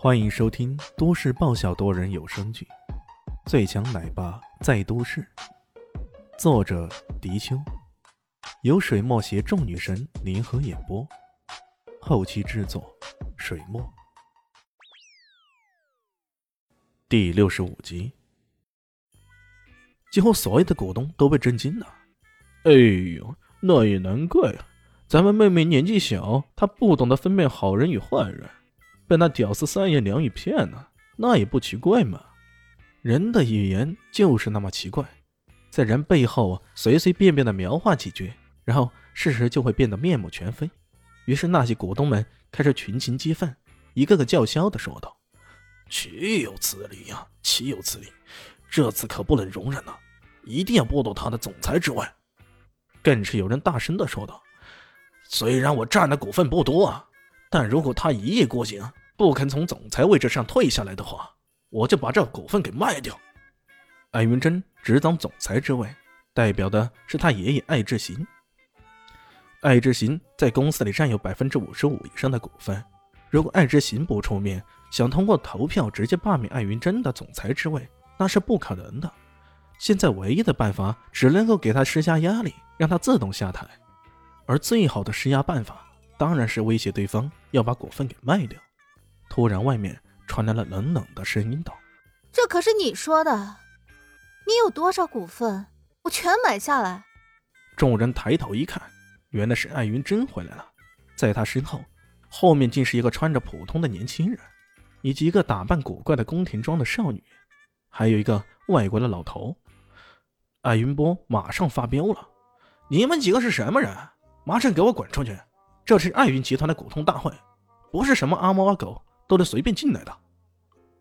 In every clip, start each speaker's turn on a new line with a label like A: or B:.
A: 欢迎收听都市爆笑多人有声剧《最强奶爸在都市》，作者：迪秋，由水墨携众女神联合演播，后期制作：水墨。第六十五集，几乎所有的股东都被震惊了。
B: 哎呦，那也难怪啊！咱们妹妹年纪小，她不懂得分辨好人与坏人。被那屌丝三言两语骗了，那也不奇怪嘛。
A: 人的语言就是那么奇怪，在人背后随随便便的描画几句，然后事实就会变得面目全非。于是那些股东们开始群情激愤，一个个叫嚣的说道：“
C: 岂有此理呀！岂有此理！这次可不能容忍了，一定要剥夺他的总裁之位。”
A: 更是有人大声的说道：“
C: 虽然我占的股份不多啊。”但如果他一意孤行，不肯从总裁位置上退下来的话，我就把这股份给卖掉。
A: 艾云珍执掌总裁之位，代表的是他爷爷艾志行。艾志行在公司里占有百分之五十五以上的股份，如果艾志行不出面，想通过投票直接罢免艾云珍的总裁之位，那是不可能的。现在唯一的办法，只能够给他施加压力，让他自动下台。而最好的施压办法。当然是威胁对方要把股份给卖掉。突然，外面传来了冷冷的声音道：“
D: 这可是你说的，你有多少股份，我全买下来。”
A: 众人抬头一看，原来是艾云真回来了。在他身后，后面竟是一个穿着普通的年轻人，以及一个打扮古怪的宫廷装的少女，还有一个外国的老头。艾云波马上发飙了：“
C: 你们几个是什么人？马上给我滚出去！”这是爱云集团的股东大会，不是什么阿猫阿狗都能随便进来的。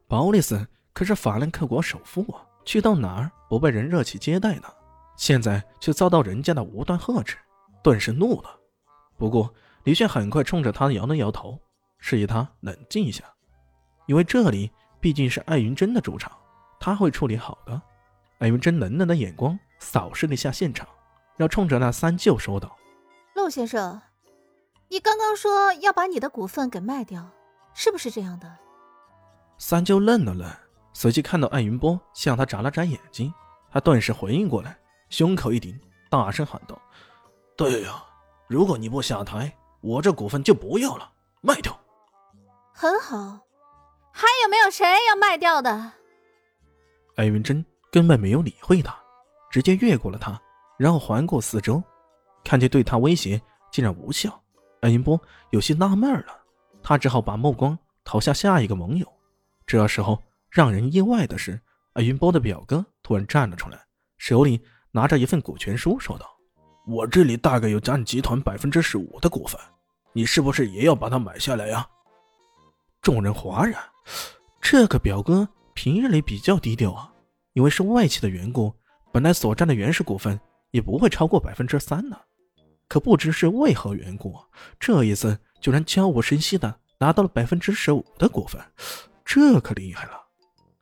A: 鲍里斯可是法兰克国首富啊，去到哪儿不被人热情接待呢？现在却遭到人家的无端呵斥，顿时怒了。不过李炫很快冲着他摇了摇头，示意他冷静一下，因为这里毕竟是艾云珍的主场，他会处理好的。艾云珍冷冷的眼光扫视了一下现场，然后冲着那三舅说道：“
D: 陆先生。”你刚刚说要把你的股份给卖掉，是不是这样的？
A: 三舅愣了愣，随即看到艾云波向他眨了眨眼睛，他顿时回应过来，胸口一顶，大声喊道：“
C: 对呀，如果你不下台，我这股份就不要了，卖掉。”
D: 很好，还有没有谁要卖掉的？
A: 艾云珍根本没有理会他，直接越过了他，然后环顾四周，看见对他威胁竟然无效。艾云波有些纳闷了，他只好把目光投向下一个盟友。这时候，让人意外的是，艾云波的表哥突然站了出来，手里拿着一份股权书，说道：“
C: 我这里大概有占集团百分之十五的股份，你是不是也要把它买下来呀？”
A: 众人哗然，这个表哥平日里比较低调啊，因为是外企的缘故，本来所占的原始股份也不会超过百分之三呢。可不知是为何缘故，这一次居然悄无声息的拿到了百分之十五的股份，这可厉害了。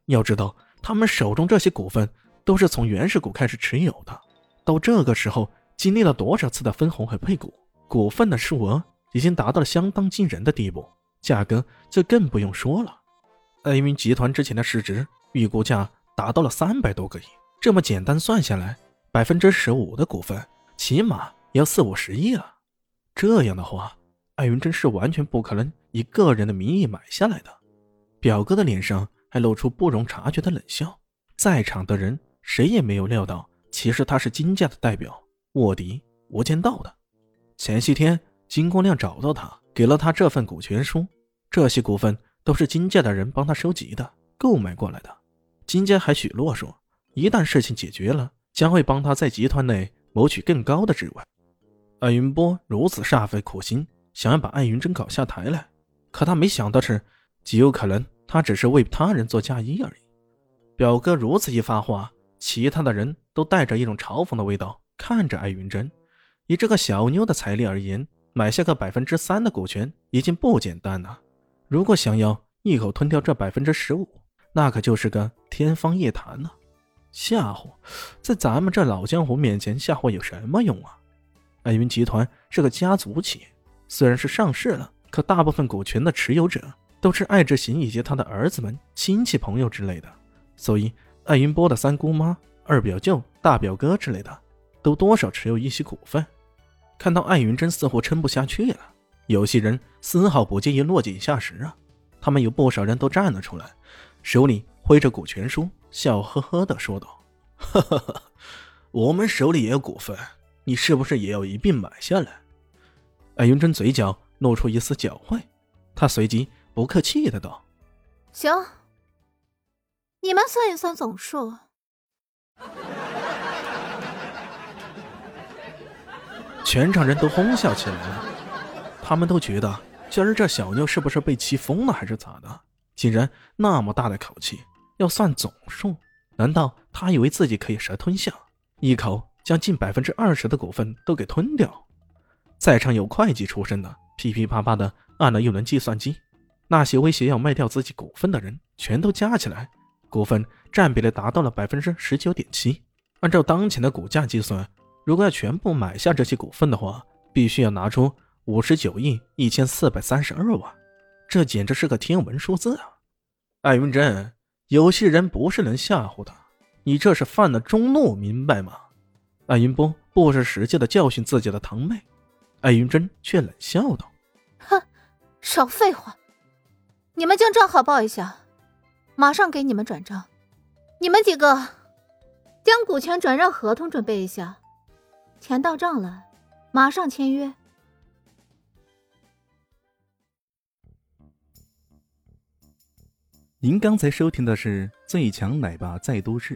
A: 要知道，他们手中这些股份都是从原始股开始持有的，到这个时候经历了多少次的分红和配股，股份的数额已经达到了相当惊人的地步，价格就更不用说了。艾云集团之前的市值预估价达到了三百多个亿，这么简单算下来，百分之十五的股份，起码。要四五十亿了，这样的话，艾云真是完全不可能以个人的名义买下来的。表哥的脸上还露出不容察觉的冷笑，在场的人谁也没有料到，其实他是金家的代表卧底无间道的。前些天金光亮找到他，给了他这份股权书，这些股份都是金家的人帮他收集的、购买过来的。金家还许诺说，一旦事情解决了，将会帮他在集团内谋取更高的职位。艾云波如此煞费苦心，想要把艾云珍搞下台来，可他没想到是，极有可能他只是为他人做嫁衣而已。表哥如此一发话，其他的人都带着一种嘲讽的味道看着艾云珍。以这个小妞的财力而言，买下个百分之三的股权已经不简单了。如果想要一口吞掉这百分之十五，那可就是个天方夜谭了。吓唬，在咱们这老江湖面前吓唬有什么用啊？艾云集团是个家族企业，虽然是上市了，可大部分股权的持有者都是艾志行以及他的儿子们、亲戚朋友之类的，所以艾云波的三姑妈、二表舅、大表哥之类的，都多少持有一些股份。看到艾云珍似乎撑不下去了，有些人丝毫不介意落井下石啊。他们有不少人都站了出来，手里挥着股权书，笑呵呵的说道：“哈哈哈，我们手里也有股份，你是不是也要一并买下来？”艾云珍嘴角露出一丝狡猾，他随即不客气的道：“
D: 行，你们算一算总数。”
A: 全场人都哄笑起来了，他们都觉得今儿这小妞是不是被气疯了，还是咋的？竟然那么大的口气，要算总数？难道他以为自己可以蛇吞象，一口将近百分之二十的股份都给吞掉？在场有会计出身的，噼噼啪啪的按了一轮计算机，那些威胁要卖掉自己股份的人，全都加起来，股份占比例达到了百分之十九点七。按照当前的股价计算。如果要全部买下这些股份的话，必须要拿出五十九亿一千四百三十二万，这简直是个天文数字啊！艾云珍，有些人不是能吓唬的，你这是犯了中怒，明白吗？艾云波不是使劲的教训自己的堂妹，艾云珍却冷笑道：“
D: 哼，少废话，你们将账号报一下，马上给你们转账。你们几个将股权转让合同准备一下。”钱到账了，马上签约。
E: 您刚才收听的是《最强奶爸在都市》，